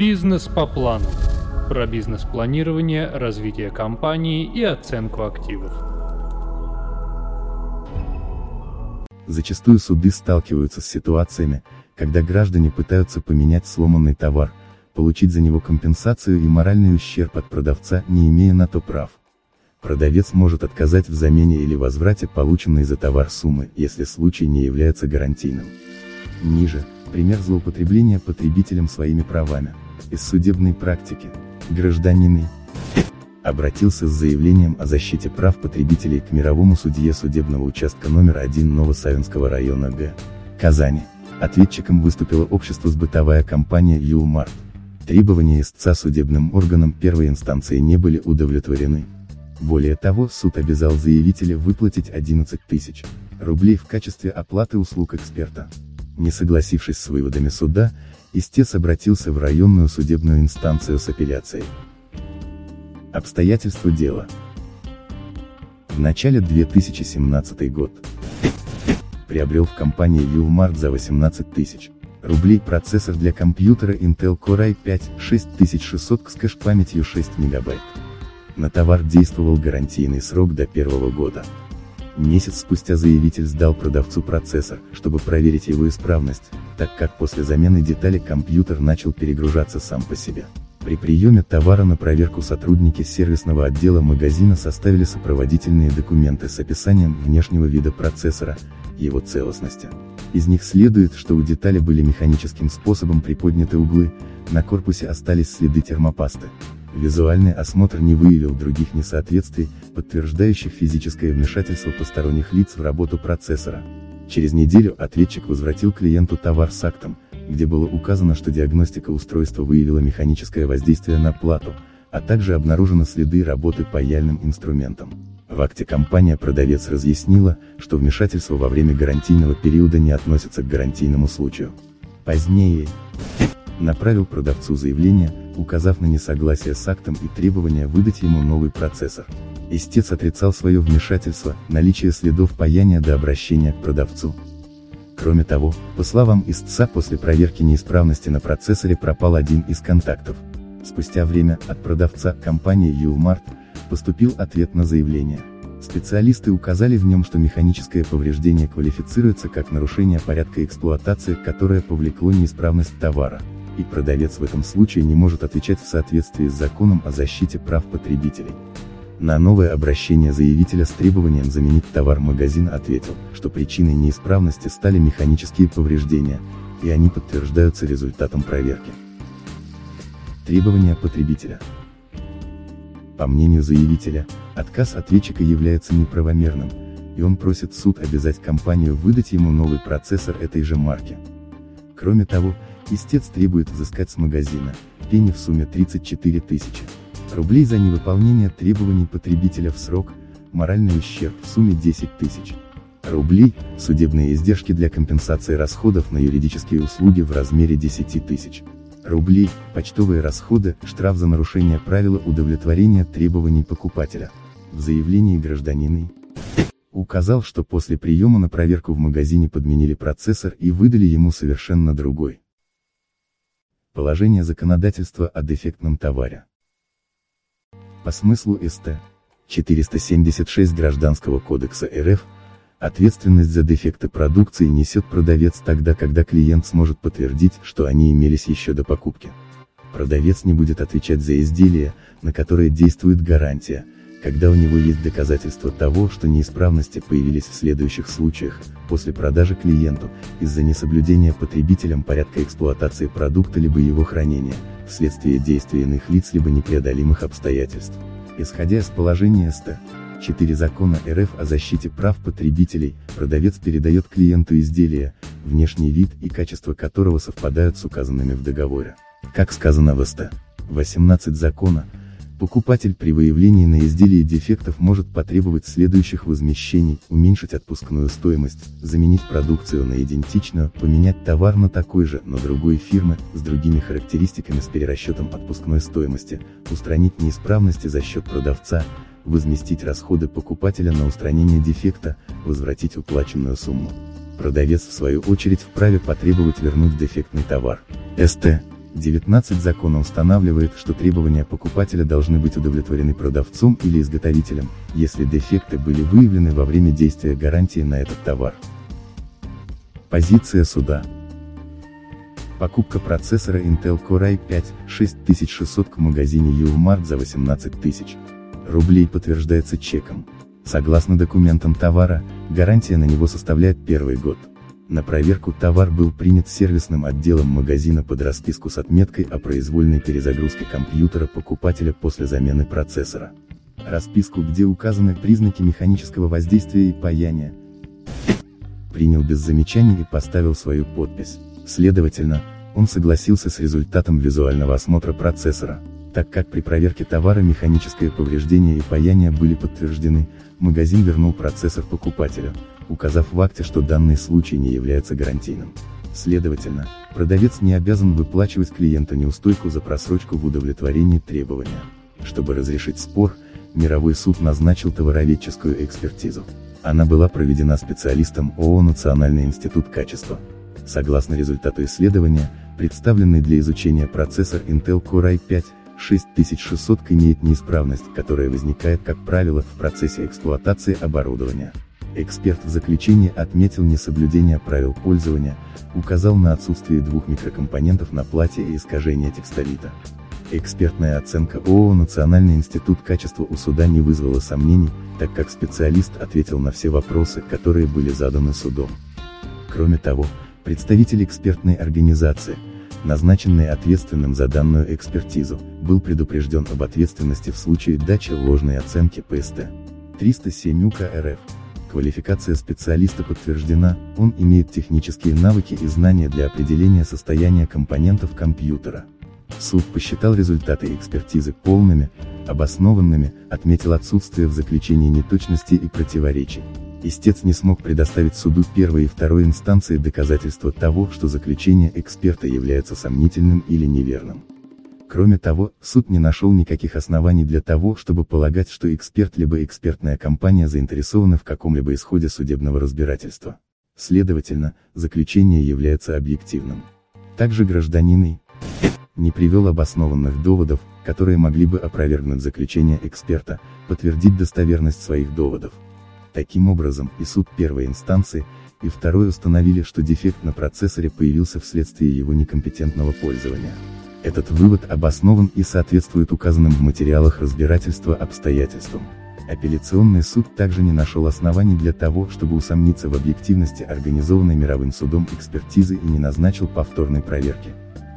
Бизнес по плану. Про бизнес-планирование, развитие компании и оценку активов. Зачастую суды сталкиваются с ситуациями, когда граждане пытаются поменять сломанный товар, получить за него компенсацию и моральный ущерб от продавца, не имея на то прав. Продавец может отказать в замене или возврате полученной за товар суммы, если случай не является гарантийным. Ниже, пример злоупотребления потребителем своими правами. Из судебной практики. Гражданин обратился с заявлением о защите прав потребителей к мировому судье судебного участка номер 1 Новосавинского района Г. Казани. Ответчиком выступило общество сбытовая компания «Юлмарт». Требования истца судебным органам первой инстанции не были удовлетворены. Более того, суд обязал заявителя выплатить 11 тысяч рублей в качестве оплаты услуг эксперта. Не согласившись с выводами суда, истец обратился в районную судебную инстанцию с апелляцией. Обстоятельства дела. В начале 2017 год приобрел в компании Юлмарт за 18 тысяч рублей процессор для компьютера Intel Core i5 6600 с кэш-памятью 6 мегабайт. На товар действовал гарантийный срок до первого года. Месяц спустя заявитель сдал продавцу процессор, чтобы проверить его исправность, так как после замены детали компьютер начал перегружаться сам по себе. При приеме товара на проверку сотрудники сервисного отдела магазина составили сопроводительные документы с описанием внешнего вида процессора, его целостности. Из них следует, что у детали были механическим способом приподняты углы, на корпусе остались следы термопасты. Визуальный осмотр не выявил других несоответствий, подтверждающих физическое вмешательство посторонних лиц в работу процессора. Через неделю ответчик возвратил клиенту товар с актом, где было указано, что диагностика устройства выявила механическое воздействие на плату, а также обнаружены следы работы паяльным инструментом. В акте компания-продавец разъяснила, что вмешательство во время гарантийного периода не относится к гарантийному случаю. Позднее направил продавцу заявление, указав на несогласие с актом и требование выдать ему новый процессор. Истец отрицал свое вмешательство, наличие следов паяния до обращения к продавцу. Кроме того, по словам истца после проверки неисправности на процессоре пропал один из контактов. Спустя время, от продавца, компании Юлмарт, поступил ответ на заявление. Специалисты указали в нем, что механическое повреждение квалифицируется как нарушение порядка эксплуатации, которое повлекло неисправность товара и продавец в этом случае не может отвечать в соответствии с законом о защите прав потребителей. На новое обращение заявителя с требованием заменить товар магазин ответил, что причиной неисправности стали механические повреждения, и они подтверждаются результатом проверки. Требования потребителя. По мнению заявителя, отказ ответчика является неправомерным, и он просит суд обязать компанию выдать ему новый процессор этой же марки. Кроме того, Истец требует взыскать с магазина, пени в сумме 34 тысячи. Рублей за невыполнение требований потребителя в срок, моральный ущерб в сумме 10 тысяч. Рублей, судебные издержки для компенсации расходов на юридические услуги в размере 10 тысяч. Рублей, почтовые расходы, штраф за нарушение правила удовлетворения требований покупателя. В заявлении гражданин указал, что после приема на проверку в магазине подменили процессор и выдали ему совершенно другой. Положение законодательства о дефектном товаре. По смыслу СТ 476 Гражданского кодекса РФ, ответственность за дефекты продукции несет продавец тогда, когда клиент сможет подтвердить, что они имелись еще до покупки. Продавец не будет отвечать за изделия, на которые действует гарантия, когда у него есть доказательства того, что неисправности появились в следующих случаях, после продажи клиенту, из-за несоблюдения потребителем порядка эксплуатации продукта либо его хранения, вследствие действия иных лиц либо непреодолимых обстоятельств. Исходя из положения СТ. 4 закона РФ о защите прав потребителей, продавец передает клиенту изделие, внешний вид и качество которого совпадают с указанными в договоре. Как сказано в СТ. 18 закона, Покупатель при выявлении на изделии дефектов может потребовать следующих возмещений, уменьшить отпускную стоимость, заменить продукцию на идентичную, поменять товар на такой же, но другой фирмы, с другими характеристиками с перерасчетом отпускной стоимости, устранить неисправности за счет продавца, возместить расходы покупателя на устранение дефекта, возвратить уплаченную сумму. Продавец в свою очередь вправе потребовать вернуть дефектный товар. СТ. 19 закона устанавливает, что требования покупателя должны быть удовлетворены продавцом или изготовителем, если дефекты были выявлены во время действия гарантии на этот товар. Позиция суда. Покупка процессора Intel Core i5 6600 к магазине Uwmart за 18 тысяч рублей подтверждается чеком. Согласно документам товара, гарантия на него составляет первый год. На проверку товар был принят сервисным отделом магазина под расписку с отметкой о произвольной перезагрузке компьютера покупателя после замены процессора. Расписку, где указаны признаки механического воздействия и паяния. Принял без замечаний и поставил свою подпись. Следовательно, он согласился с результатом визуального осмотра процессора. Так как при проверке товара механическое повреждение и паяние были подтверждены, магазин вернул процессор покупателю, указав в акте, что данный случай не является гарантийным. Следовательно, продавец не обязан выплачивать клиенту неустойку за просрочку в удовлетворении требования. Чтобы разрешить спор, мировой суд назначил товароведческую экспертизу. Она была проведена специалистом ООО «Национальный институт качества». Согласно результату исследования, представленный для изучения процессор Intel Core i5 6600 имеет неисправность, которая возникает, как правило, в процессе эксплуатации оборудования. Эксперт в заключении отметил несоблюдение правил пользования, указал на отсутствие двух микрокомпонентов на плате и искажение текстолита. Экспертная оценка ООО «Национальный институт качества» у суда не вызвала сомнений, так как специалист ответил на все вопросы, которые были заданы судом. Кроме того, представитель экспертной организации, назначенный ответственным за данную экспертизу, был предупрежден об ответственности в случае дачи ложной оценки ПСТ. 307 УК РФ. Квалификация специалиста подтверждена, он имеет технические навыки и знания для определения состояния компонентов компьютера. Суд посчитал результаты экспертизы полными, обоснованными, отметил отсутствие в заключении неточностей и противоречий. Истец не смог предоставить суду первой и второй инстанции доказательства того, что заключение эксперта является сомнительным или неверным. Кроме того, суд не нашел никаких оснований для того, чтобы полагать, что эксперт либо экспертная компания заинтересованы в каком-либо исходе судебного разбирательства. Следовательно, заключение является объективным. Также гражданин не привел обоснованных доводов, которые могли бы опровергнуть заключение эксперта, подтвердить достоверность своих доводов. Таким образом, и суд первой инстанции, и второй установили, что дефект на процессоре появился вследствие его некомпетентного пользования. Этот вывод обоснован и соответствует указанным в материалах разбирательства обстоятельствам. Апелляционный суд также не нашел оснований для того, чтобы усомниться в объективности организованной мировым судом экспертизы и не назначил повторной проверки.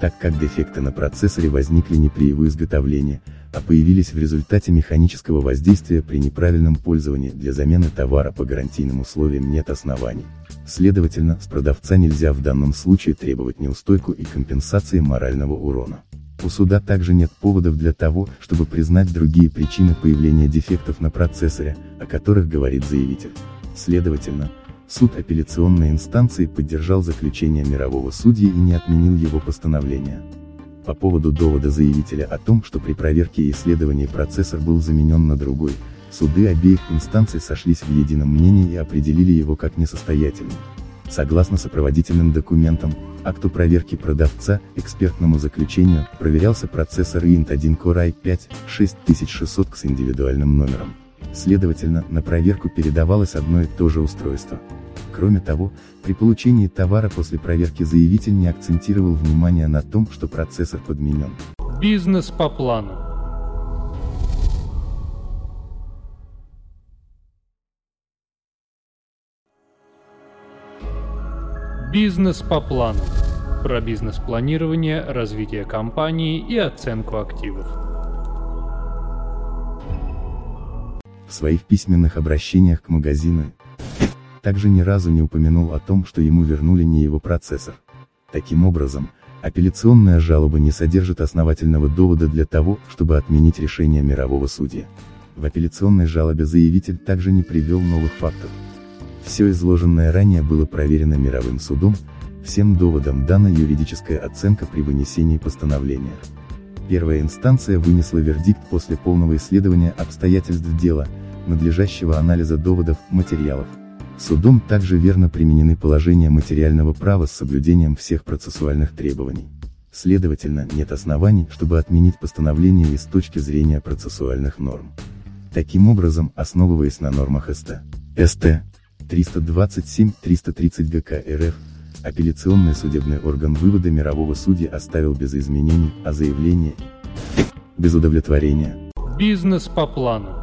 Так как дефекты на процессоре возникли не при его изготовлении, а появились в результате механического воздействия при неправильном пользовании для замены товара по гарантийным условиям нет оснований. Следовательно, с продавца нельзя в данном случае требовать неустойку и компенсации морального урона. У суда также нет поводов для того, чтобы признать другие причины появления дефектов на процессоре, о которых говорит заявитель. Следовательно, суд апелляционной инстанции поддержал заключение мирового судьи и не отменил его постановление. По поводу довода заявителя о том, что при проверке и исследовании процессор был заменен на другой, суды обеих инстанций сошлись в едином мнении и определили его как несостоятельный. Согласно сопроводительным документам, акту проверки продавца, экспертному заключению, проверялся процессор INT1 Core i5 6600 с индивидуальным номером. Следовательно, на проверку передавалось одно и то же устройство. Кроме того, при получении товара после проверки заявитель не акцентировал внимание на том, что процессор подменен. Бизнес по плану. Бизнес по плану. Про бизнес-планирование, развитие компании и оценку активов. В своих письменных обращениях к магазину, также ни разу не упомянул о том, что ему вернули не его процессор. Таким образом, апелляционная жалоба не содержит основательного довода для того, чтобы отменить решение мирового судьи. В апелляционной жалобе заявитель также не привел новых фактов. Все изложенное ранее было проверено мировым судом, всем доводам дана юридическая оценка при вынесении постановления. Первая инстанция вынесла вердикт после полного исследования обстоятельств дела, надлежащего анализа доводов, материалов. Судом также верно применены положения материального права с соблюдением всех процессуальных требований. Следовательно, нет оснований, чтобы отменить постановление и с точки зрения процессуальных норм. Таким образом, основываясь на нормах СТ, СТ 327-330 ГК РФ, апелляционный судебный орган вывода мирового судьи оставил без изменений, а заявление без удовлетворения. Бизнес по плану.